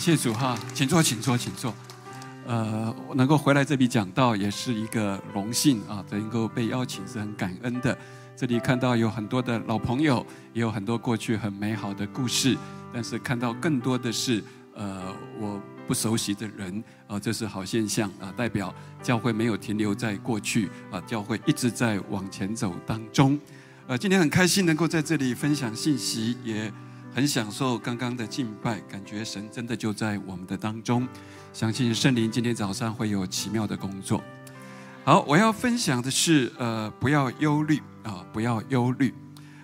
谢主哈，请坐，请坐，请坐。呃，能够回来这里讲道也是一个荣幸啊，能够被邀请是很感恩的。这里看到有很多的老朋友，也有很多过去很美好的故事，但是看到更多的是呃我不熟悉的人啊，这是好现象啊，代表教会没有停留在过去啊，教会一直在往前走当中。呃，今天很开心能够在这里分享信息，也。很享受刚刚的敬拜，感觉神真的就在我们的当中。相信圣灵今天早上会有奇妙的工作。好，我要分享的是，呃，不要忧虑啊，不要忧虑。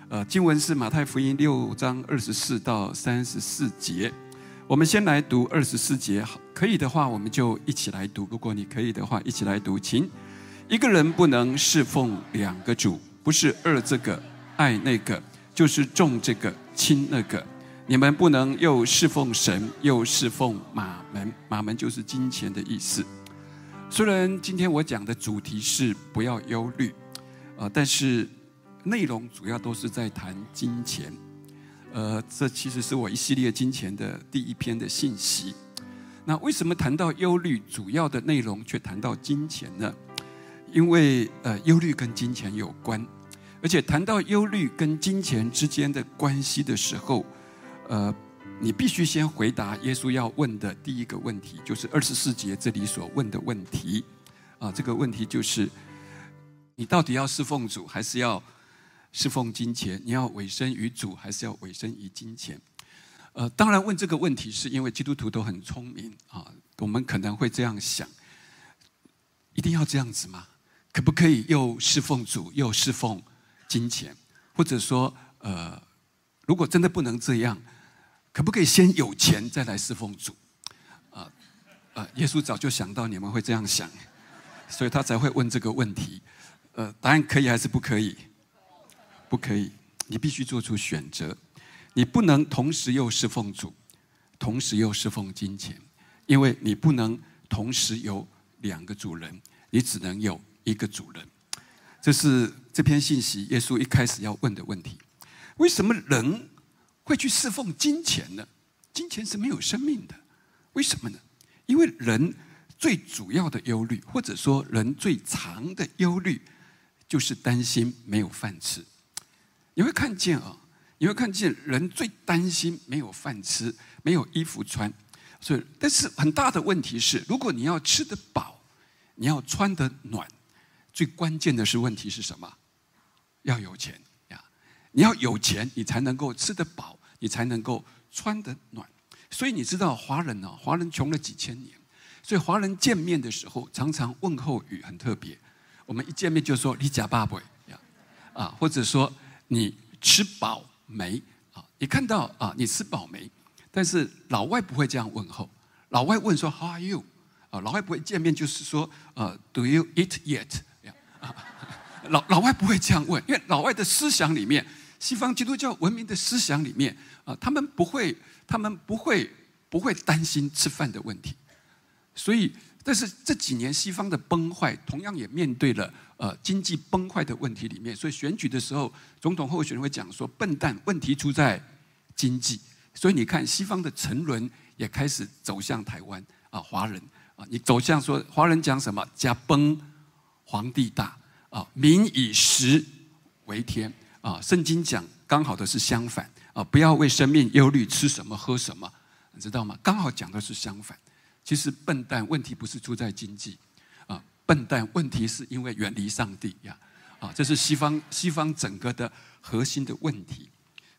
呃，经文是马太福音六章二十四到三十四节。我们先来读二十四节，可以的话我们就一起来读。如果你可以的话，一起来读。请一个人不能侍奉两个主，不是二这个爱那个，就是重这个。轻那个，你们不能又侍奉神，又侍奉马门。马门就是金钱的意思。虽然今天我讲的主题是不要忧虑，呃，但是内容主要都是在谈金钱。呃，这其实是我一系列金钱的第一篇的信息。那为什么谈到忧虑，主要的内容却谈到金钱呢？因为呃，忧虑跟金钱有关。而且谈到忧虑跟金钱之间的关系的时候，呃，你必须先回答耶稣要问的第一个问题，就是二十四节这里所问的问题。啊，这个问题就是：你到底要侍奉主，还是要侍奉金钱？你要委身于主，还是要委身于金钱？呃，当然问这个问题，是因为基督徒都很聪明啊。我们可能会这样想：一定要这样子吗？可不可以又侍奉主，又侍奉？金钱，或者说，呃，如果真的不能这样，可不可以先有钱再来侍奉主？啊，啊，耶稣早就想到你们会这样想，所以他才会问这个问题。呃，答案可以还是不可以？不可以，你必须做出选择，你不能同时又侍奉主，同时又侍奉金钱，因为你不能同时有两个主人，你只能有一个主人。这是这篇信息，耶稣一开始要问的问题：为什么人会去侍奉金钱呢？金钱是没有生命的，为什么呢？因为人最主要的忧虑，或者说人最长的忧虑，就是担心没有饭吃。你会看见啊，你会看见人最担心没有饭吃，没有衣服穿。所以，但是很大的问题是，如果你要吃得饱，你要穿得暖。最关键的是问题是什么？要有钱呀！你要有钱，你才能够吃得饱，你才能够穿得暖。所以你知道华人呢？华人穷了几千年，所以华人见面的时候，常常问候语很特别。我们一见面就说“你假爸爸呀”，啊，或者说“你吃饱没”啊？你看到啊？你吃饱没？但是老外不会这样问候，老外问说 “How are you？” 啊，老外不会见面就是说“呃，Do you eat yet？” 老老外不会这样问，因为老外的思想里面，西方基督教文明的思想里面啊，他们不会，他们不会，不会担心吃饭的问题。所以，但是这几年西方的崩坏，同样也面对了呃经济崩坏的问题里面。所以选举的时候，总统候选人会讲说：“笨蛋，问题出在经济。”所以你看，西方的沉沦也开始走向台湾啊，华人啊，你走向说华人讲什么？加崩，皇帝大。啊，民以食为天啊！圣经讲刚好的是相反啊！不要为生命忧虑，吃什么喝什么，你知道吗？刚好讲的是相反。其实笨蛋问题不是出在经济啊，笨蛋问题是因为远离上帝呀！啊，这是西方西方整个的核心的问题。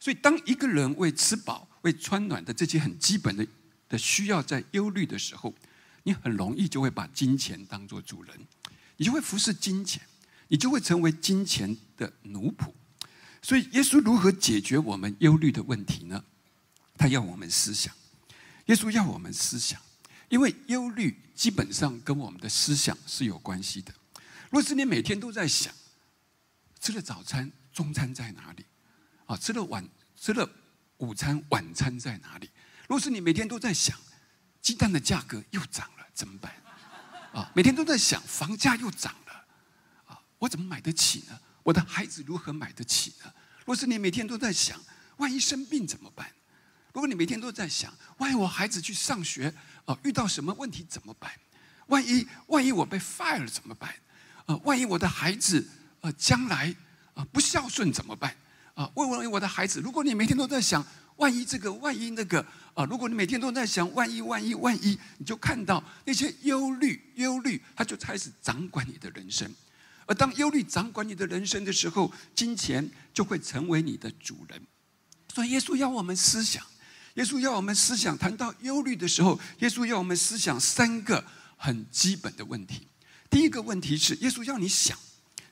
所以，当一个人为吃饱、为穿暖的这些很基本的的需要在忧虑的时候，你很容易就会把金钱当做主人，你就会服侍金钱。你就会成为金钱的奴仆，所以耶稣如何解决我们忧虑的问题呢？他要我们思想，耶稣要我们思想，因为忧虑基本上跟我们的思想是有关系的。若是你每天都在想，吃了早餐、中餐在哪里？啊，吃了晚吃了午餐、晚餐在哪里？若是你每天都在想，鸡蛋的价格又涨，怎么办？啊，每天都在想，房价又涨了，啊。我怎么买得起呢？我的孩子如何买得起呢？若是你每天都在想，万一生病怎么办？如果你每天都在想，万一我孩子去上学，啊，遇到什么问题怎么办？万一万一我被 fire 了怎么办？啊，万一我的孩子呃将来啊不孝顺怎么办？啊，问问我的孩子，如果你每天都在想，万一这个，万一那个，啊，如果你每天都在想，万一万一万一，你就看到那些忧虑，忧虑，它就开始掌管你的人生。而当忧虑掌管你的人生的时候，金钱就会成为你的主人。所以，耶稣要我们思想，耶稣要我们思想。谈到忧虑的时候，耶稣要我们思想三个很基本的问题。第一个问题是，耶稣要你想：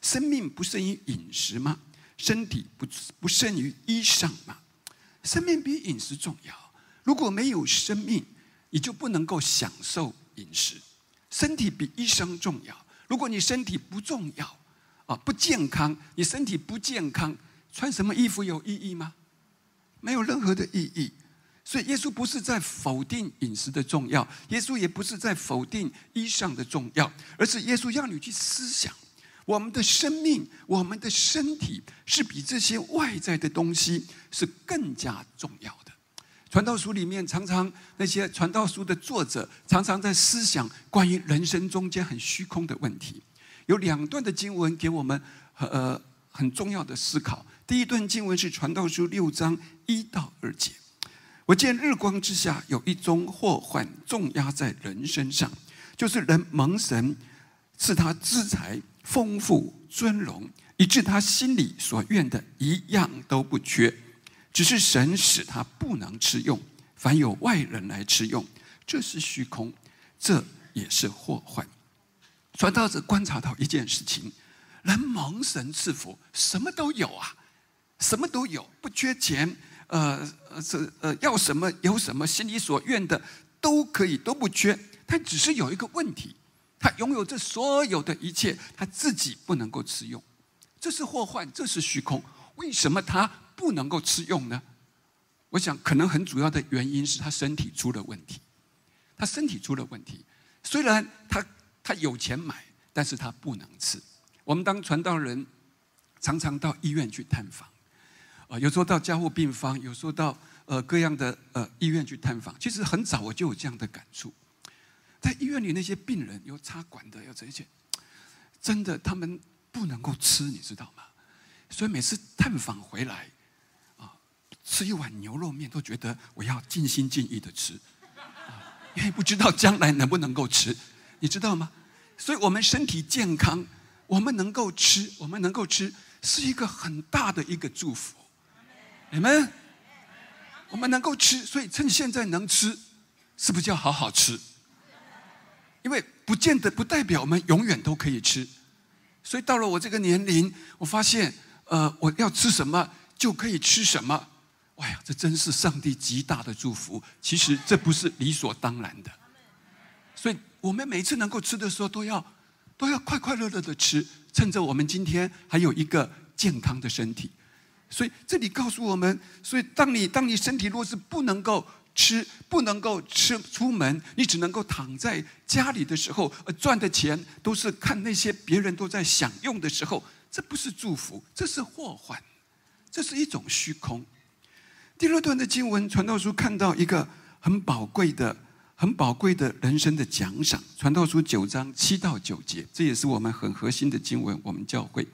生命不胜于饮食吗？身体不不胜于衣裳吗？生命比饮食重要。如果没有生命，你就不能够享受饮食。身体比医生重要。如果你身体不重要，啊，不健康，你身体不健康，穿什么衣服有意义吗？没有任何的意义。所以耶稣不是在否定饮食的重要，耶稣也不是在否定衣裳的重要，而是耶稣要你去思想，我们的生命，我们的身体是比这些外在的东西是更加重要的。传道书里面常常那些传道书的作者常常在思想关于人生中间很虚空的问题。有两段的经文给我们呃很重要的思考。第一段经文是传道书六章一到二节。我见日光之下有一宗祸患重压在人身上，就是人蒙神赐他资财丰富尊荣，以致他心里所愿的一样都不缺。只是神使他不能吃用，凡有外人来吃用，这是虚空，这也是祸患。传道者观察到一件事情：人蒙神赐福，什么都有啊，什么都有，不缺钱，呃，这呃要什么有什么，心里所愿的都可以，都不缺。但只是有一个问题，他拥有这所有的一切，他自己不能够吃用，这是祸患，这是虚空。为什么他？不能够吃用呢？我想，可能很主要的原因是他身体出了问题。他身体出了问题，虽然他他有钱买，但是他不能吃。我们当传道人，常常到医院去探访，啊，有时候到加护病房，有时候到呃各样的呃医院去探访。其实很早我就有这样的感触，在医院里那些病人有插管的，有这些，真的他们不能够吃，你知道吗？所以每次探访回来。啊吃一碗牛肉面都觉得我要尽心尽意的吃，因为不知道将来能不能够吃，你知道吗？所以我们身体健康，我们能够吃，我们能够吃，是一个很大的一个祝福。你们，我们能够吃，所以趁现在能吃，是不是要好好吃？因为不见得不代表我们永远都可以吃，所以到了我这个年龄，我发现，呃，我要吃什么就可以吃什么。哎呀，这真是上帝极大的祝福。其实这不是理所当然的，所以我们每次能够吃的时候，都要都要快快乐乐的吃，趁着我们今天还有一个健康的身体。所以这里告诉我们：，所以当你当你身体若是不能够吃，不能够吃出门，你只能够躺在家里的时候，呃，赚的钱都是看那些别人都在享用的时候，这不是祝福，这是祸患，这是一种虚空。第二段的经文，传道书看到一个很宝贵的、很宝贵的人生的奖赏。传道书九章七到九节，这也是我们很核心的经文。我们教会，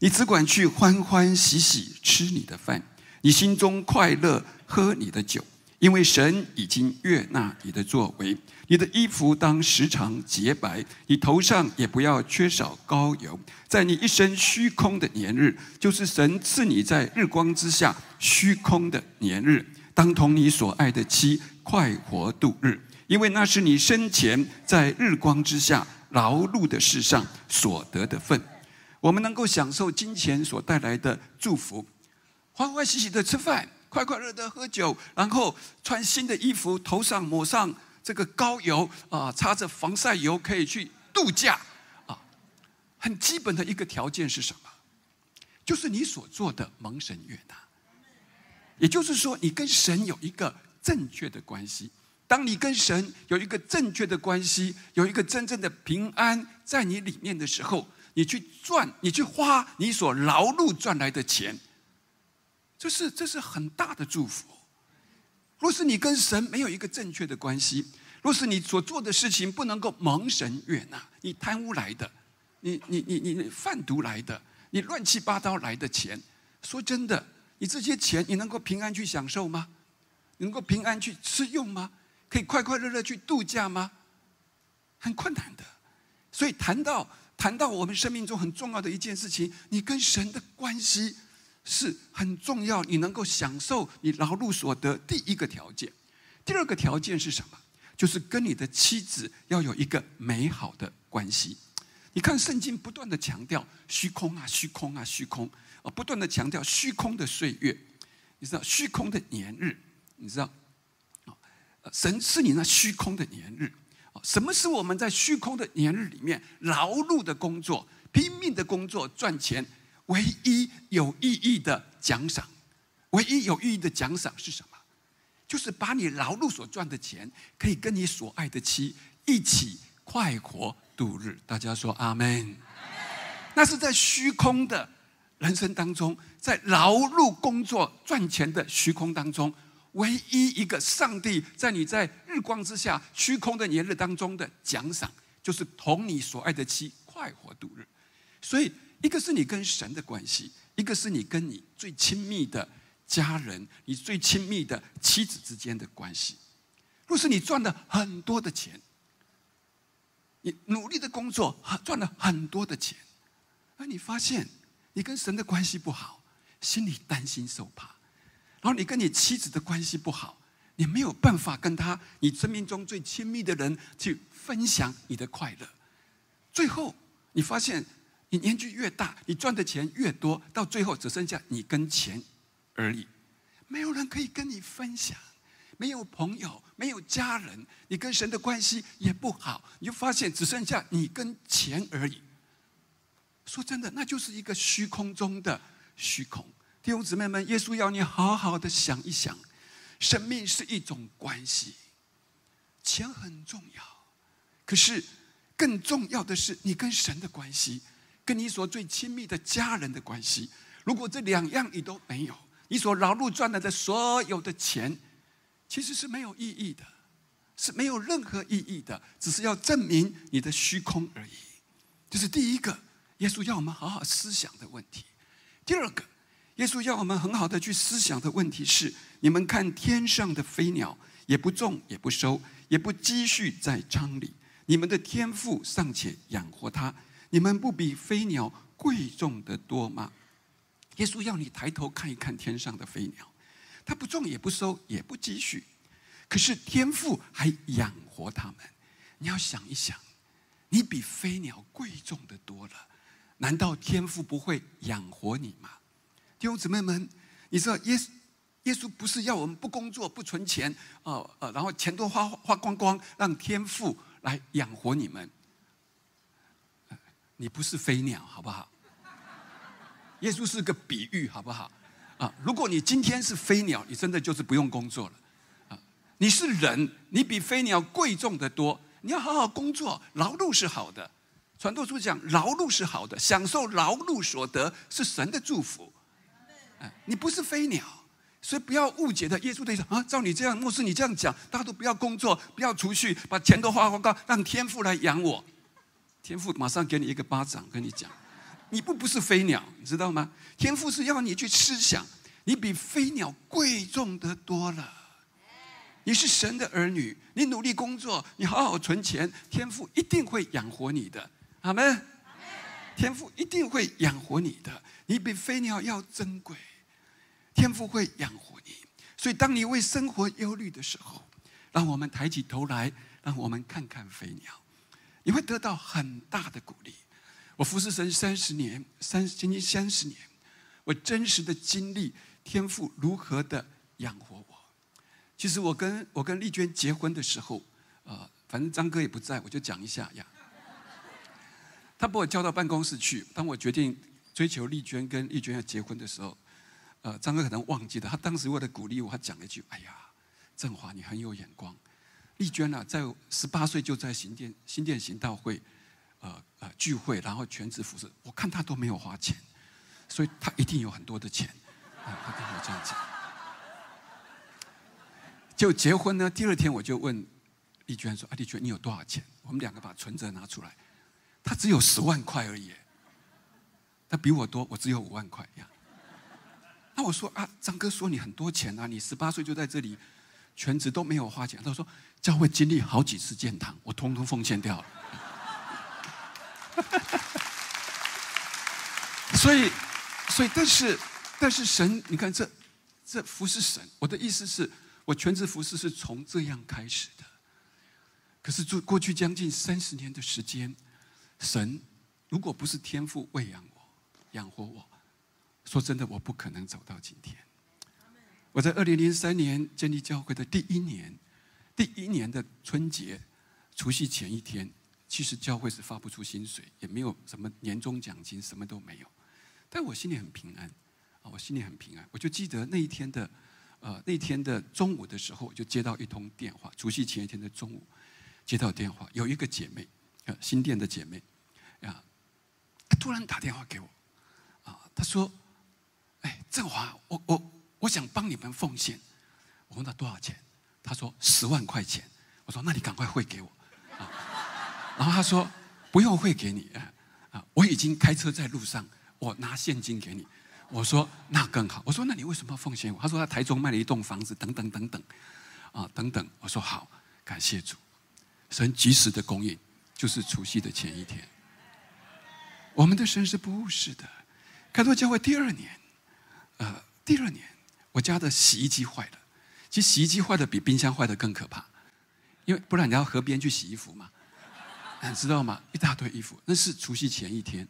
你只管去欢欢喜喜吃你的饭，你心中快乐喝你的酒。因为神已经悦纳你的作为，你的衣服当时常洁白，你头上也不要缺少膏油。在你一生虚空的年日，就是神赐你在日光之下虚空的年日，当同你所爱的妻快活度日，因为那是你生前在日光之下劳碌的事上所得的份。我们能够享受金钱所带来的祝福，欢欢喜喜的吃饭。快快乐乐喝酒，然后穿新的衣服，头上抹上这个膏油啊，擦着防晒油，可以去度假啊。很基本的一个条件是什么？就是你所做的蒙神悦纳。也就是说，你跟神有一个正确的关系。当你跟神有一个正确的关系，有一个真正的平安在你里面的时候，你去赚，你去花你所劳碌赚来的钱。这是这是很大的祝福，若是你跟神没有一个正确的关系，若是你所做的事情不能够蒙神悦纳，你贪污来的，你你你你贩毒来的，你乱七八糟来的钱，说真的，你这些钱你能够平安去享受吗？能够平安去吃用吗？可以快快乐乐去度假吗？很困难的。所以谈到谈到我们生命中很重要的一件事情，你跟神的关系是很重要。你能够享受你劳碌所得，第一个条件。第二个条件是什么？就是跟你的妻子要有一个美好的关系。你看圣经不断的强调虚空啊，虚空啊，虚空啊，不断的强调虚空的岁月，你知道虚空的年日，你知道啊？神是你那虚空的年日。什么是我们在虚空的年日里面劳碌的工作、拼命的工作赚钱唯一有意义的奖赏？唯一有意义的奖赏是什么？就是把你劳碌所赚的钱，可以跟你所爱的妻一起快活度日。大家说阿门。那是在虚空的人生当中，在劳碌工作赚钱的虚空当中。唯一一个上帝在你在日光之下虚空的年日当中的奖赏，就是同你所爱的妻快活度日。所以，一个是你跟神的关系，一个是你跟你最亲密的家人、你最亲密的妻子之间的关系。若是你赚了很多的钱，你努力的工作赚了很多的钱，而你发现你跟神的关系不好，心里担心受怕。然后你跟你妻子的关系不好，你没有办法跟他，你生命中最亲密的人去分享你的快乐。最后你发现，你年纪越大，你赚的钱越多，到最后只剩下你跟钱而已，没有人可以跟你分享，没有朋友，没有家人，你跟神的关系也不好，你就发现只剩下你跟钱而已。说真的，那就是一个虚空中的虚空。弟兄姊妹们，耶稣要你好好的想一想，生命是一种关系，钱很重要，可是更重要的是你跟神的关系，跟你所最亲密的家人的关系。如果这两样你都没有，你所劳碌赚来的所有的钱，其实是没有意义的，是没有任何意义的，只是要证明你的虚空而已。这是第一个，耶稣要我们好好思想的问题。第二个。耶稣要我们很好的去思想的问题是：你们看天上的飞鸟，也不种，也不收，也不积蓄在仓里，你们的天赋尚且养活它，你们不比飞鸟贵重的多吗？耶稣要你抬头看一看天上的飞鸟，它不种，也不收，也不积蓄，可是天赋还养活它们。你要想一想，你比飞鸟贵重的多了，难道天赋不会养活你吗？弟兄姊妹们，你知道耶稣耶稣不是要我们不工作不存钱啊呃，然后钱都花花光光，让天父来养活你们。你不是飞鸟，好不好？耶稣是个比喻，好不好？啊，如果你今天是飞鸟，你真的就是不用工作了啊。你是人，你比飞鸟贵重的多。你要好好工作，劳碌是好的。传道书讲，劳碌是好的，享受劳碌所得是神的祝福。你不是飞鸟，所以不要误解的。耶稣对说啊，照你这样，牧师你这样讲，大家都不要工作，不要储蓄，把钱都花光光，让天父来养我。天父马上给你一个巴掌，跟你讲，你不不是飞鸟，你知道吗？天父是要你去思想，你比飞鸟贵重的多了。你是神的儿女，你努力工作，你好好存钱，天父一定会养活你的。阿门。天父一定会养活你的。你比飞鸟要珍贵，天父会养活你。所以，当你为生活忧虑的时候，让我们抬起头来，让我们看看飞鸟，你会得到很大的鼓励。我服侍神三十年，三将近三十年，我真实的经历天父如何的养活我。其实，我跟我跟丽娟结婚的时候，呃，反正张哥也不在，我就讲一下呀。他把我叫到办公室去，当我决定。追求丽娟跟丽娟要结婚的时候，呃，张哥可能忘记了，他当时为了鼓励我，他讲了一句：“哎呀，振华你很有眼光。丽娟呢，在十八岁就在新店新店行道会，呃呃聚会，然后全职服侍，我看她都没有花钱，所以她一定有很多的钱。”他跟我这样讲。就结婚呢，第二天我就问丽娟说：“啊，丽娟，你有多少钱？”我们两个把存折拿出来，她只有十万块而已，她比我多，我只有五万块呀。那我说啊，张哥说你很多钱啊，你十八岁就在这里全职都没有花钱。他说教会经历好几次建堂，我通通奉献掉了。所以，所以，但是，但是神，你看这这服侍神，我的意思是我全职服侍是从这样开始的。可是，就过去将近三十年的时间，神如果不是天父喂养我、养活我，说真的，我不可能走到今天。我在二零零三年建立教会的第一年，第一年的春节除夕前一天，其实教会是发不出薪水，也没有什么年终奖金，什么都没有。但我心里很平安，啊，我心里很平安。我就记得那一天的，呃，那天的中午的时候，我就接到一通电话，除夕前一天的中午。接到电话，有一个姐妹，呃，新店的姐妹，啊，突然打电话给我，啊，她说：“哎，振华，我我我想帮你们奉献。”我问她多少钱，他说十万块钱。我说：“那你赶快汇给我。”啊，然后他说：“不用汇给你，啊，我已经开车在路上，我拿现金给你。”我说：“那更好。”我说：“那你为什么要奉献我？”他说：“他台中卖了一栋房子，等等等等，啊，等等。”我说：“好，感谢主。”神及时的供应，就是除夕的前一天。我们的神是不务实的。开拓教会第二年，呃，第二年我家的洗衣机坏了。其实洗衣机坏的比冰箱坏的更可怕，因为不然你要河边去洗衣服嘛，你知道吗？一大堆衣服，那是除夕前一天，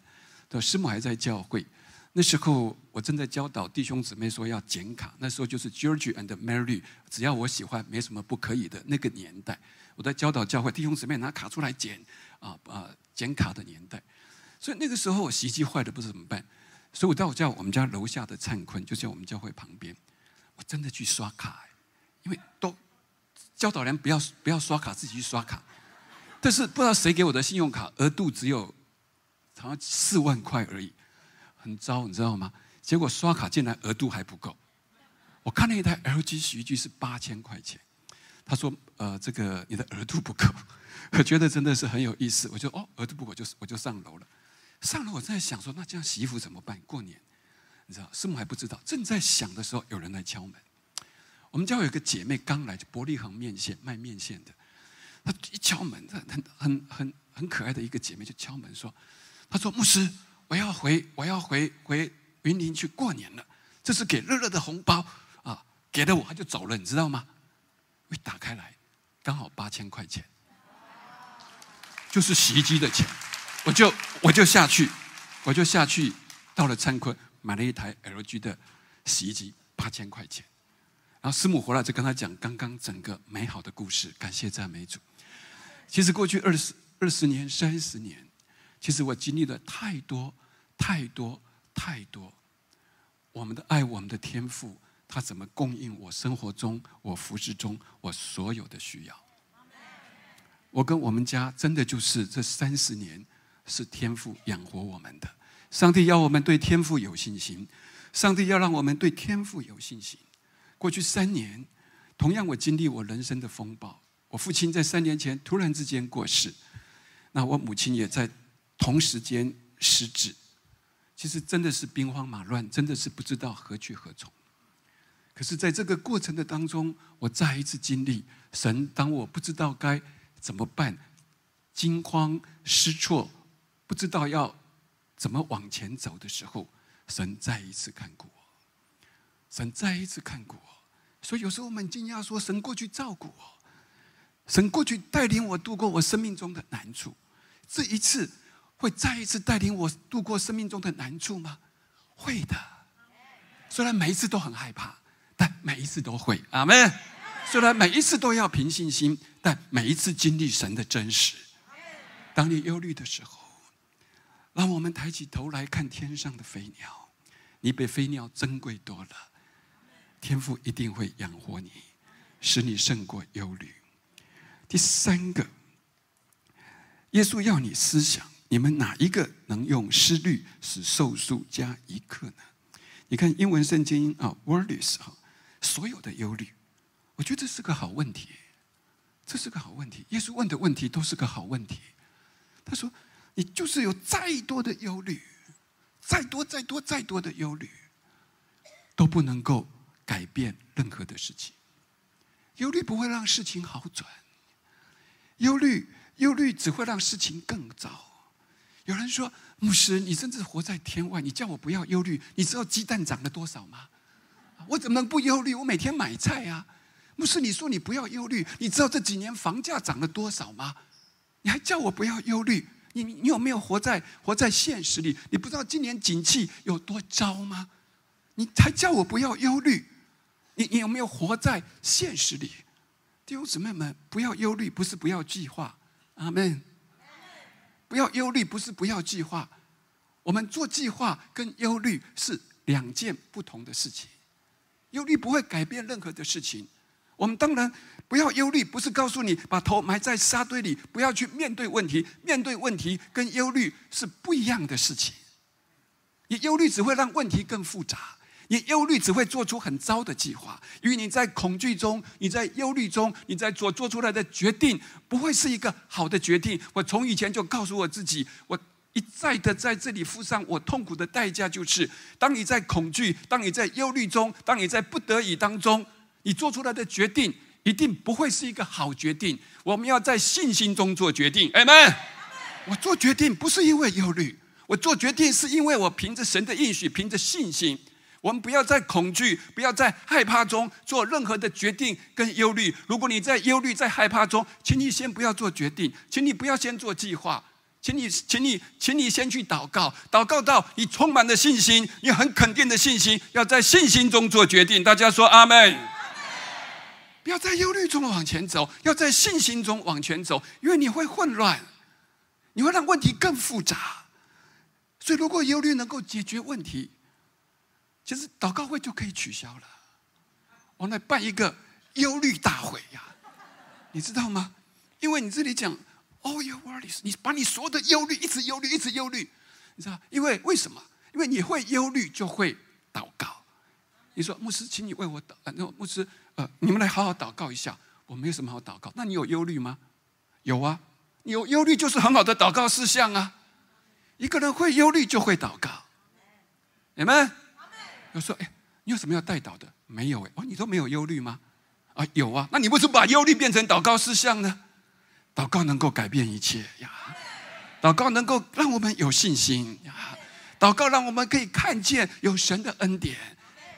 对，师母还在教会。那时候我正在教导弟兄姊妹说要剪卡，那时候就是 George and Mary，只要我喜欢，没什么不可以的那个年代。我在教导教会弟兄姊妹拿卡出来剪，啊啊剪卡的年代。所以那个时候洗衣机坏的不知怎么办，所以我到我叫我们家楼下的灿坤，就在我们教会旁边，我真的去刷卡，因为都教导人不要不要刷卡，自己去刷卡。但是不知道谁给我的信用卡额度只有好像四万块而已。很糟，你知道吗？结果刷卡进来额度还不够。我看了一台 LG 洗衣机是八千块钱，他说：“呃，这个你的额度不够。”我觉得真的是很有意思。我就哦，额度不够，就是我就上楼了。上楼我在想说，那这样洗衣服怎么办？过年，你知道，师母还不知道。正在想的时候，有人来敲门。我们家有一个姐妹刚来，就伯利恒面线卖面线的。她一敲门，很很很很可爱的一个姐妹就敲门说：“她说牧师。”我要回，我要回回云林去过年了。这是给乐乐的红包啊，给了我他就走了，你知道吗？一打开来，刚好八千块钱，就是洗衣机的钱。我就我就下去，我就下去到了灿坤，买了一台 LG 的洗衣机，八千块钱。然后师母回来就跟他讲刚刚整个美好的故事，感谢赞美主。其实过去二十二十年、三十年。其实我经历了太多、太多、太多。我们的爱，我们的天赋，他怎么供应我生活中、我服饰中我所有的需要？我跟我们家真的就是这三十年是天赋养活我们的。上帝要我们对天赋有信心，上帝要让我们对天赋有信心。过去三年，同样我经历我人生的风暴。我父亲在三年前突然之间过世，那我母亲也在。同时间失智，其实真的是兵荒马乱，真的是不知道何去何从。可是，在这个过程的当中，我再一次经历神。当我不知道该怎么办，惊慌失措，不知道要怎么往前走的时候，神再一次看顾我。神再一次看顾我。所以有时候我们惊讶说：神过去照顾我，神过去带领我度过我生命中的难处。这一次。会再一次带领我度过生命中的难处吗？会的。虽然每一次都很害怕，但每一次都会。阿门。虽然每一次都要凭信心，但每一次经历神的真实。当你忧虑的时候，让我们抬起头来看天上的飞鸟。你比飞鸟珍贵多了。天父一定会养活你，使你胜过忧虑。第三个，耶稣要你思想。你们哪一个能用思虑使寿数加一刻呢？你看英文圣经啊 w o r d l e s s 哈，所有的忧虑，我觉得这是个好问题，这是个好问题。耶稣问的问题都是个好问题。他说：“你就是有再多的忧虑，再多、再多、再多的忧虑，都不能够改变任何的事情。忧虑不会让事情好转，忧虑、忧虑只会让事情更糟。”有人说：“牧师，你甚至活在天外，你叫我不要忧虑。你知道鸡蛋涨了多少吗？我怎么能不忧虑？我每天买菜啊。”牧师，你说你不要忧虑，你知道这几年房价涨了多少吗？你还叫我不要忧虑？你你有没有活在活在现实里？你不知道今年景气有多糟吗？你还叫我不要忧虑？你你有没有活在现实里？弟兄姊妹们，不要忧虑，不是不要计划。阿门。不要忧虑，不是不要计划。我们做计划跟忧虑是两件不同的事情。忧虑不会改变任何的事情。我们当然不要忧虑，不是告诉你把头埋在沙堆里，不要去面对问题。面对问题跟忧虑是不一样的事情。你忧虑只会让问题更复杂，你忧虑只会做出很糟的计划。因为你在恐惧中，你在忧虑中，你在做做出来的决定不会是一个好的决定。我从以前就告诉我自己，我一再的在这里付上我痛苦的代价，就是当你在恐惧，当你在忧虑中，当你在不得已当中。你做出来的决定一定不会是一个好决定。我们要在信心中做决定，阿门。我做决定不是因为忧虑，我做决定是因为我凭着神的应许，凭着信心。我们不要在恐惧、不要在害怕中做任何的决定跟忧虑。如果你在忧虑、在害怕中，请你先不要做决定，请你不要先做计划，请你，请你，请你先去祷告，祷告到你充满了信心，你很肯定的信心，要在信心中做决定。大家说阿门。不要在忧虑中往前走，要在信心中往前走，因为你会混乱，你会让问题更复杂。所以，如果忧虑能够解决问题，其实祷告会就可以取消了。我们来办一个忧虑大会呀，你知道吗？因为你这里讲 all your worries，你把你所有的忧虑一直忧虑，一直忧虑，你知道？因为为什么？因为你会忧虑，就会祷告。你说牧师，请你为我祷。那牧师，呃，你们来好好祷告一下。我没有什么好祷告。那你有忧虑吗？有啊，有忧虑就是很好的祷告事项啊。一个人会忧虑就会祷告。你们，我说，哎，你有什么要带祷的？没有哎。哦，你都没有忧虑吗？啊，有啊。那你为什么把忧虑变成祷告事项呢？祷告能够改变一切呀。祷告能够让我们有信心呀。祷告让我们可以看见有神的恩典。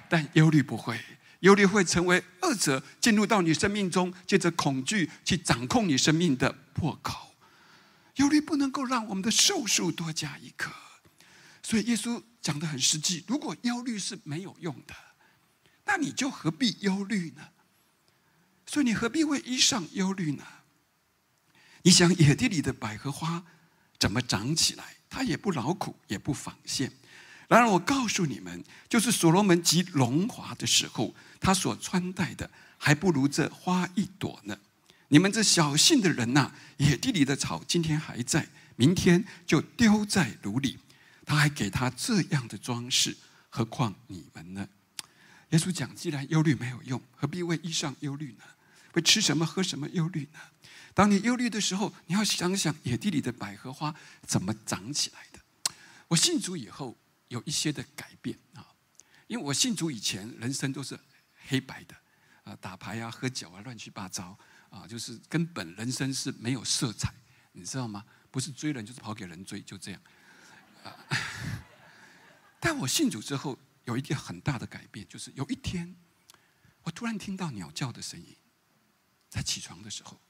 但忧虑不会，忧虑会成为二者进入到你生命中，借着恐惧去掌控你生命的破口。忧虑不能够让我们的寿数多加一颗，所以耶稣讲的很实际：如果忧虑是没有用的，那你就何必忧虑呢？所以你何必为衣裳忧虑呢？你想野地里的百合花怎么长起来？它也不劳苦，也不纺线。然而，我告诉你们，就是所罗门极荣华的时候，他所穿戴的还不如这花一朵呢。你们这小信的人呐，野地里的草今天还在，明天就丢在炉里。他还给他这样的装饰，何况你们呢？耶稣讲：既然忧虑没有用，何必为衣裳忧虑呢？为吃什么喝什么忧虑呢？当你忧虑的时候，你要想想野地里的百合花怎么长起来的。我信主以后。有一些的改变啊，因为我信主以前，人生都是黑白的啊，打牌啊、喝酒啊，乱七八糟啊，就是根本人生是没有色彩，你知道吗？不是追人，就是跑给人追，就这样。但我信主之后，有一个很大的改变，就是有一天，我突然听到鸟叫的声音，在起床的时候，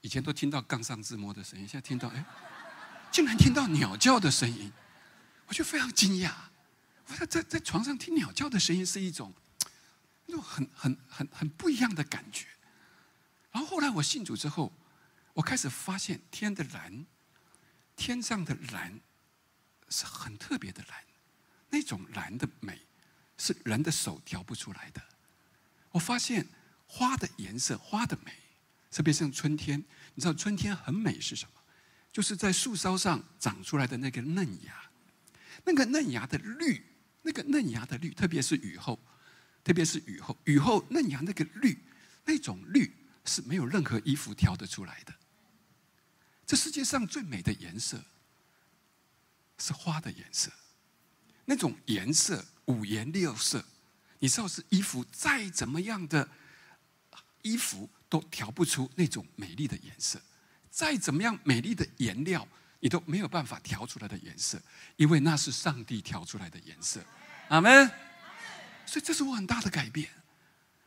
以前都听到杠上自摸的声音，现在听到，哎，竟然听到鸟叫的声音。我就非常惊讶，我在在在床上听鸟叫的声音是一种那种很很很很不一样的感觉。然后后来我信主之后，我开始发现天的蓝，天上的蓝是很特别的蓝，那种蓝的美是人的手调不出来的。我发现花的颜色，花的美，特别像春天，你知道春天很美是什么？就是在树梢上长出来的那个嫩芽。那个嫩芽的绿，那个嫩芽的绿，特别是雨后，特别是雨后，雨后嫩芽那个绿，那种绿是没有任何衣服调得出来的。这世界上最美的颜色是花的颜色，那种颜色五颜六色，你知道是衣服再怎么样的衣服都调不出那种美丽的颜色，再怎么样美丽的颜料，你都没有办法调出来的颜色，因为那是上帝调出来的颜色。阿门。所以这是我很大的改变，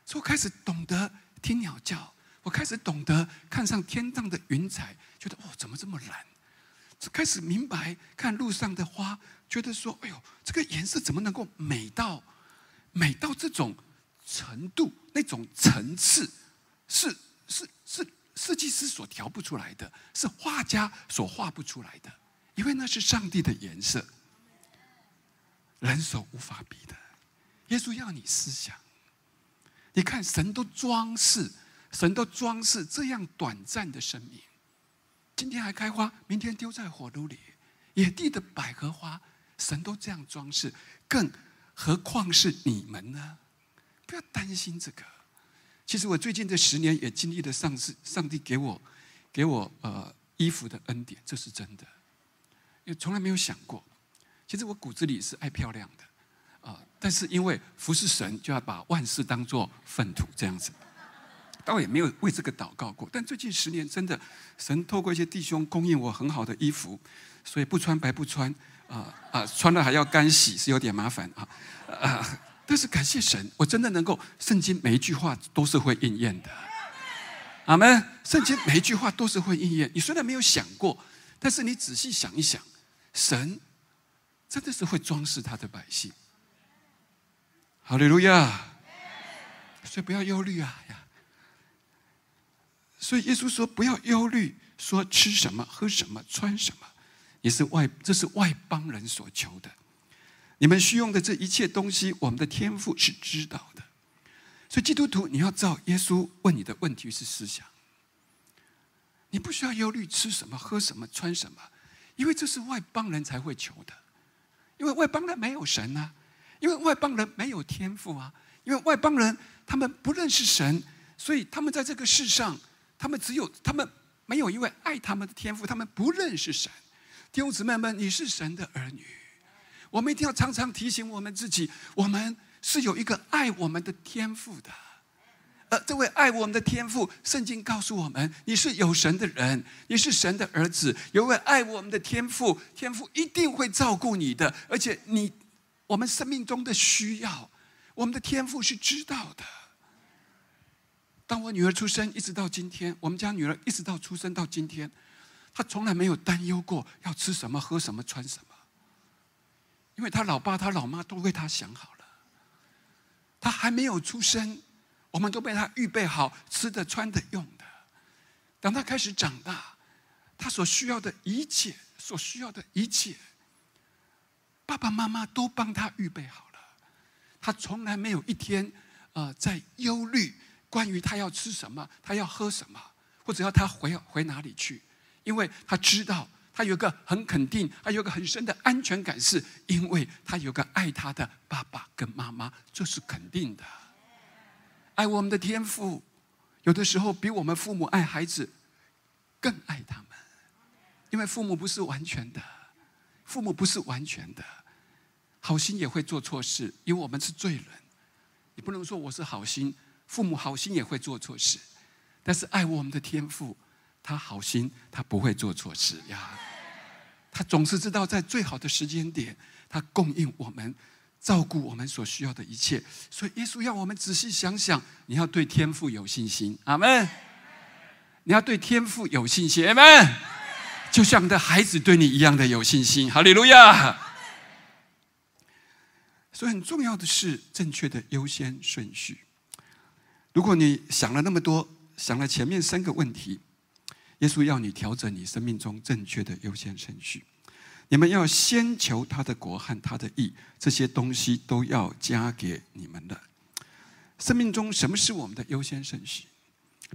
所以我开始懂得听鸟叫。我开始懂得看上天上的云彩，觉得哦，怎么这么蓝？开始明白看路上的花，觉得说，哎呦，这个颜色怎么能够美到美到这种程度？那种层次是是是设计师所调不出来的，是画家所画不出来的，因为那是上帝的颜色，人手无法比的。耶稣要你思想，你看神都装饰。神都装饰这样短暂的生命，今天还开花，明天丢在火炉里。野地的百合花，神都这样装饰，更何况是你们呢？不要担心这个。其实我最近这十年也经历了上次上帝给我给我呃衣服的恩典，这是真的，也从来没有想过。其实我骨子里是爱漂亮的啊，但是因为服侍神，就要把万事当做粪土这样子。倒也没有为这个祷告过，但最近十年真的，神透过一些弟兄供应我很好的衣服，所以不穿白不穿，啊啊，穿了还要干洗，是有点麻烦啊啊！但是感谢神，我真的能够，圣经每一句话都是会应验的。阿门！圣经每一句话都是会应验。你虽然没有想过，但是你仔细想一想，神真的是会装饰他的百姓。哈利路亚！所以不要忧虑啊呀！所以耶稣说：“不要忧虑，说吃什么、喝什么、穿什么，也是外，这是外邦人所求的。你们需用的这一切东西，我们的天赋是知道的。所以基督徒，你要照耶稣问你的问题是思想。你不需要忧虑吃什么、喝什么、穿什么，因为这是外邦人才会求的。因为外邦人没有神啊，因为外邦人没有天赋啊，因为外邦人他们不认识神，所以他们在这个世上。”他们只有他们没有因为爱他们的天赋，他们不认识神。弟兄姊妹们，你是神的儿女，我们一定要常常提醒我们自己，我们是有一个爱我们的天赋的。而这位爱我们的天赋，圣经告诉我们，你是有神的人，你是神的儿子，有位爱我们的天赋，天赋一定会照顾你的，而且你我们生命中的需要，我们的天赋是知道的。当我女儿出生，一直到今天，我们家女儿一直到出生到今天，她从来没有担忧过要吃什么、喝什么、穿什么，因为她老爸、她老妈都为她想好了。她还没有出生，我们都被她预备好吃的、穿的、用的。等她开始长大，她所需要的一切、所需要的一切，爸爸妈妈都帮她预备好了。她从来没有一天啊在忧虑。关于他要吃什么，他要喝什么，或者要他回回哪里去，因为他知道他有个很肯定，他有个很深的安全感，是因为他有个爱他的爸爸跟妈妈，这是肯定的。爱我们的天赋，有的时候比我们父母爱孩子更爱他们，因为父母不是完全的，父母不是完全的，好心也会做错事，因为我们是罪人，你不能说我是好心。父母好心也会做错事，但是爱我们的天父，他好心，他不会做错事呀。他总是知道在最好的时间点，他供应我们，照顾我们所需要的一切。所以耶稣要我们仔细想想，你要对天父有信心，阿门。你要对天父有信心，阿门。就像的孩子对你一样的有信心，哈利路亚。所以很重要的是正确的优先顺序。如果你想了那么多，想了前面三个问题，耶稣要你调整你生命中正确的优先顺序。你们要先求他的国和他的义，这些东西都要加给你们的。生命中什么是我们的优先顺序？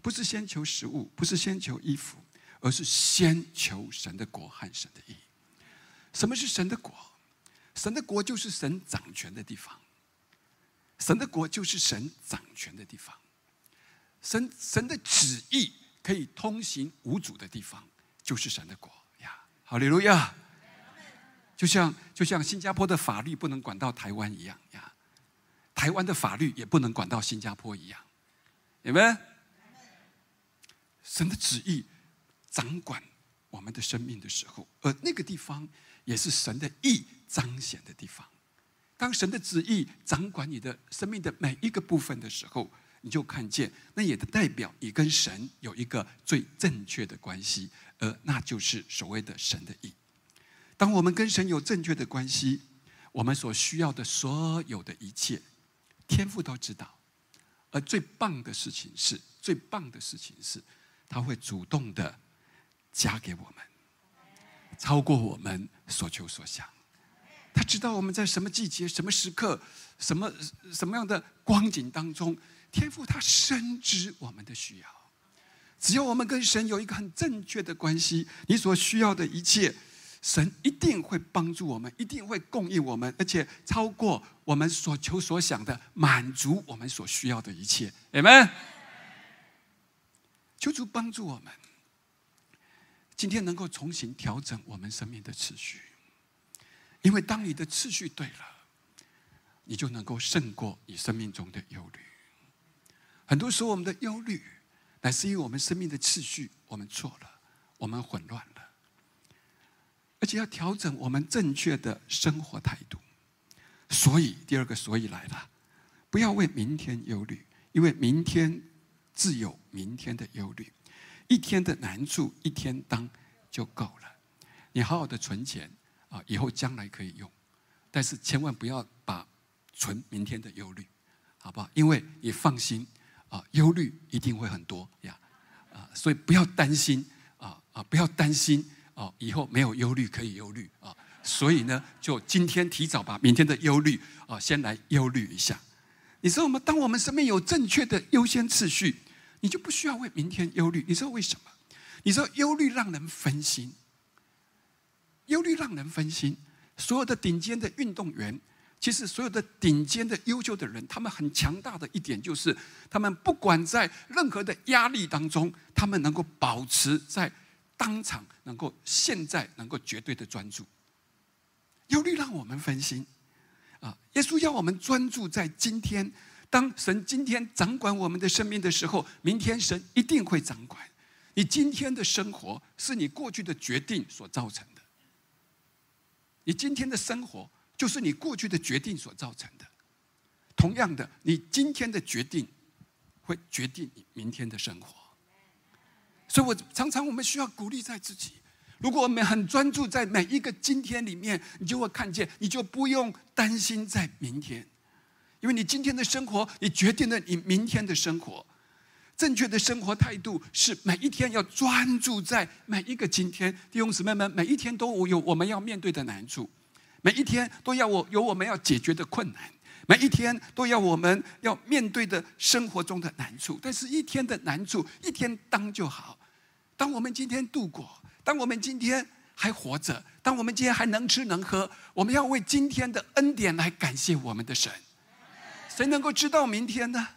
不是先求食物，不是先求衣服，而是先求神的国和神的义。什么是神的国？神的国就是神掌权的地方。神的国就是神掌权的地方。神神的旨意可以通行无阻的地方，就是神的国呀！好，利路亚！就像就像新加坡的法律不能管到台湾一样呀，台湾的法律也不能管到新加坡一样，有没有？神的旨意掌管我们的生命的时候，而那个地方也是神的意彰显的地方。当神的旨意掌管你的生命的每一个部分的时候，你就看见，那也代表你跟神有一个最正确的关系，而那就是所谓的神的意。当我们跟神有正确的关系，我们所需要的所有的一切，天父都知道。而最棒的事情是，最棒的事情是，他会主动的加给我们，超过我们所求所想。他知道我们在什么季节、什么时刻、什么什么样的光景当中，天父他深知我们的需要。只要我们跟神有一个很正确的关系，你所需要的一切，神一定会帮助我们，一定会供应我们，而且超过我们所求所想的，满足我们所需要的一切。阿门。求主帮助我们，今天能够重新调整我们生命的次序。因为当你的次序对了，你就能够胜过你生命中的忧虑。很多时候，我们的忧虑乃是因为我们生命的次序我们错了，我们混乱了，而且要调整我们正确的生活态度。所以，第二个所以来了，不要为明天忧虑，因为明天自有明天的忧虑。一天的难处一天当就够了。你好好的存钱。啊，以后将来可以用，但是千万不要把存明天的忧虑，好不好？因为你放心啊，忧虑一定会很多呀，啊，所以不要担心啊啊，不要担心哦，以后没有忧虑可以忧虑啊，所以呢，就今天提早把明天的忧虑啊，先来忧虑一下。你知道吗？当我们身边有正确的优先次序，你就不需要为明天忧虑。你知道为什么？你知道忧虑让人分心。忧虑让人分心。所有的顶尖的运动员，其实所有的顶尖的优秀的人，他们很强大的一点就是，他们不管在任何的压力当中，他们能够保持在当场，能够现在能够绝对的专注。忧虑让我们分心啊！耶稣要我们专注在今天。当神今天掌管我们的生命的时候，明天神一定会掌管。你今天的生活是你过去的决定所造成的。你今天的生活就是你过去的决定所造成的。同样的，你今天的决定会决定你明天的生活。所以我常常我们需要鼓励在自己。如果我们很专注在每一个今天里面，你就会看见，你就不用担心在明天，因为你今天的生活，你决定了你明天的生活。正确的生活态度是每一天要专注在每一个今天，弟兄姊妹们，每一天都有我们要面对的难处，每一天都要我有我们要解决的困难，每一天都要我们要面对的生活中的难处。但是，一天的难处一天当就好。当我们今天度过，当我们今天还活着，当我们今天还能吃能喝，我们要为今天的恩典来感谢我们的神。谁能够知道明天呢？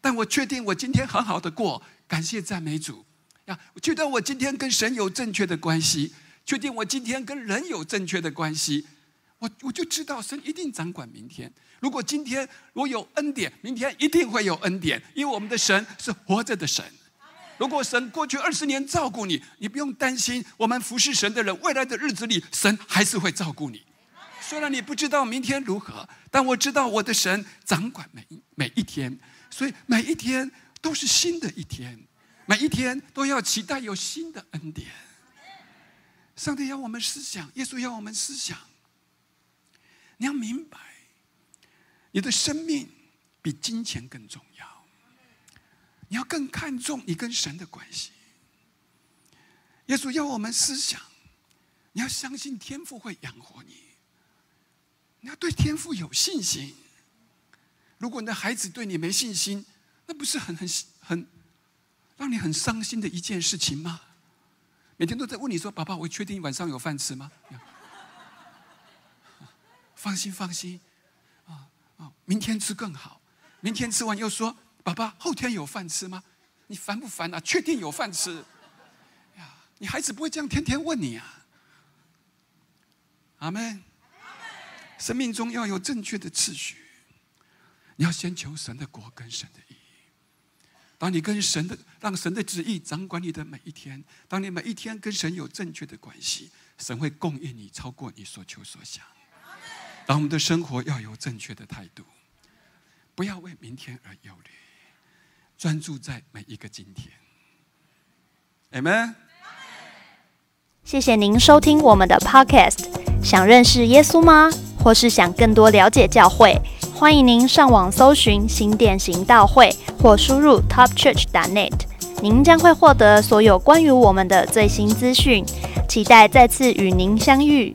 但我确定我今天很好的过，感谢赞美主呀！我觉得我今天跟神有正确的关系，确定我今天跟人有正确的关系，我就知道神一定掌管明天。如果今天我有恩典，明天一定会有恩典，因为我们的神是活着的神。如果神过去二十年照顾你，你不用担心，我们服侍神的人，未来的日子里，神还是会照顾你。虽然你不知道明天如何，但我知道我的神掌管每每一天。所以每一天都是新的一天，每一天都要期待有新的恩典。上帝要我们思想，耶稣要我们思想。你要明白，你的生命比金钱更重要。你要更看重你跟神的关系。耶稣要我们思想，你要相信天父会养活你。你要对天父有信心。如果你的孩子对你没信心，那不是很很很让你很伤心的一件事情吗？每天都在问你说：“爸爸，我确定晚上有饭吃吗？”放心放心，啊啊，明天吃更好。明天吃完又说：“爸爸，后天有饭吃吗？你烦不烦啊？确定有饭吃？呀，你孩子不会这样天天问你啊。阿门。生命中要有正确的次序，你要先求神的国跟神的义。当你跟神的让神的旨意掌管你的每一天，当你每一天跟神有正确的关系，神会供应你超过你所求所想。当我们的生活要有正确的态度，不要为明天而忧虑，专注在每一个今天。Amen。谢谢您收听我们的 Podcast。想认识耶稣吗？或是想更多了解教会？欢迎您上网搜寻新店行道会，或输入 topchurch.net，您将会获得所有关于我们的最新资讯。期待再次与您相遇。